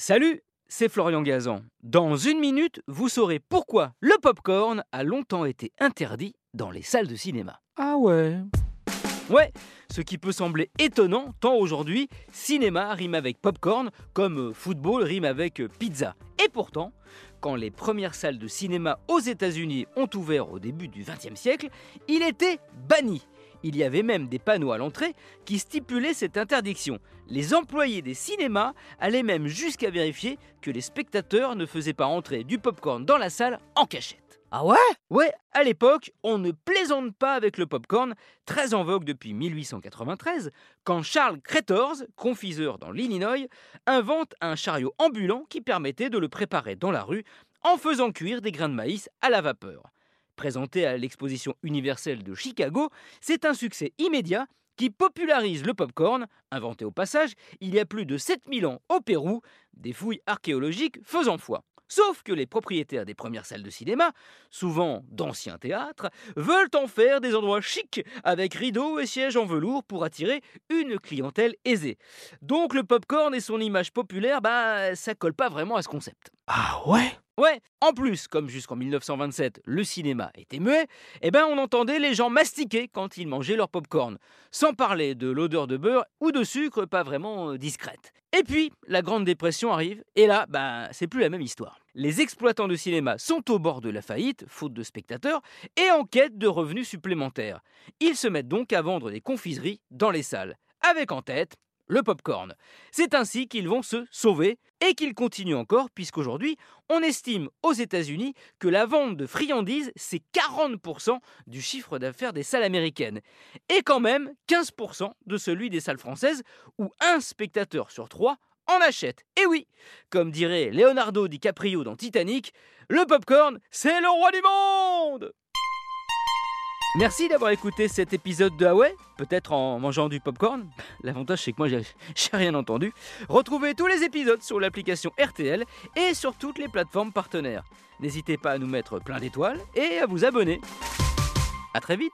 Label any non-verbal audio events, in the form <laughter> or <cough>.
Salut, c'est Florian Gazan. Dans une minute, vous saurez pourquoi le popcorn a longtemps été interdit dans les salles de cinéma. Ah ouais Ouais, ce qui peut sembler étonnant tant aujourd'hui, cinéma rime avec popcorn comme football rime avec pizza. Et pourtant, quand les premières salles de cinéma aux États-Unis ont ouvert au début du XXe siècle, il était banni. Il y avait même des panneaux à l'entrée qui stipulaient cette interdiction. Les employés des cinémas allaient même jusqu'à vérifier que les spectateurs ne faisaient pas entrer du popcorn dans la salle en cachette. Ah ouais? Ouais, à l'époque, on ne plaisante pas avec le popcorn, très en vogue depuis 1893, quand Charles Cretors, confiseur dans l'Illinois, invente un chariot ambulant qui permettait de le préparer dans la rue en faisant cuire des grains de maïs à la vapeur. Présenté à l'exposition universelle de Chicago, c'est un succès immédiat qui popularise le popcorn, inventé au passage il y a plus de 7000 ans au Pérou, des fouilles archéologiques faisant foi. Sauf que les propriétaires des premières salles de cinéma, souvent d'anciens théâtres, veulent en faire des endroits chics avec rideaux et sièges en velours pour attirer une clientèle aisée. Donc le popcorn et son image populaire, bah ça colle pas vraiment à ce concept. Ah ouais? Ouais, en plus, comme jusqu'en 1927, le cinéma était muet, eh ben on entendait les gens mastiquer quand ils mangeaient leur popcorn, sans parler de l'odeur de beurre ou de sucre pas vraiment euh, discrète. Et puis, la Grande Dépression arrive, et là, ben, c'est plus la même histoire. Les exploitants de cinéma sont au bord de la faillite, faute de spectateurs, et en quête de revenus supplémentaires. Ils se mettent donc à vendre des confiseries dans les salles, avec en tête le popcorn. C'est ainsi qu'ils vont se sauver et qu'ils continuent encore puisqu'aujourd'hui, on estime aux États-Unis que la vente de friandises, c'est 40% du chiffre d'affaires des salles américaines et quand même 15% de celui des salles françaises où un spectateur sur trois en achète. Et oui, comme dirait Leonardo DiCaprio dans Titanic, le popcorn, c'est le roi du monde Merci d'avoir écouté cet épisode de Huawei, peut-être en mangeant du popcorn. L'avantage c'est que moi j'ai <laughs> rien entendu. Retrouvez tous les épisodes sur l'application RTL et sur toutes les plateformes partenaires. N'hésitez pas à nous mettre plein d'étoiles et à vous abonner. A très vite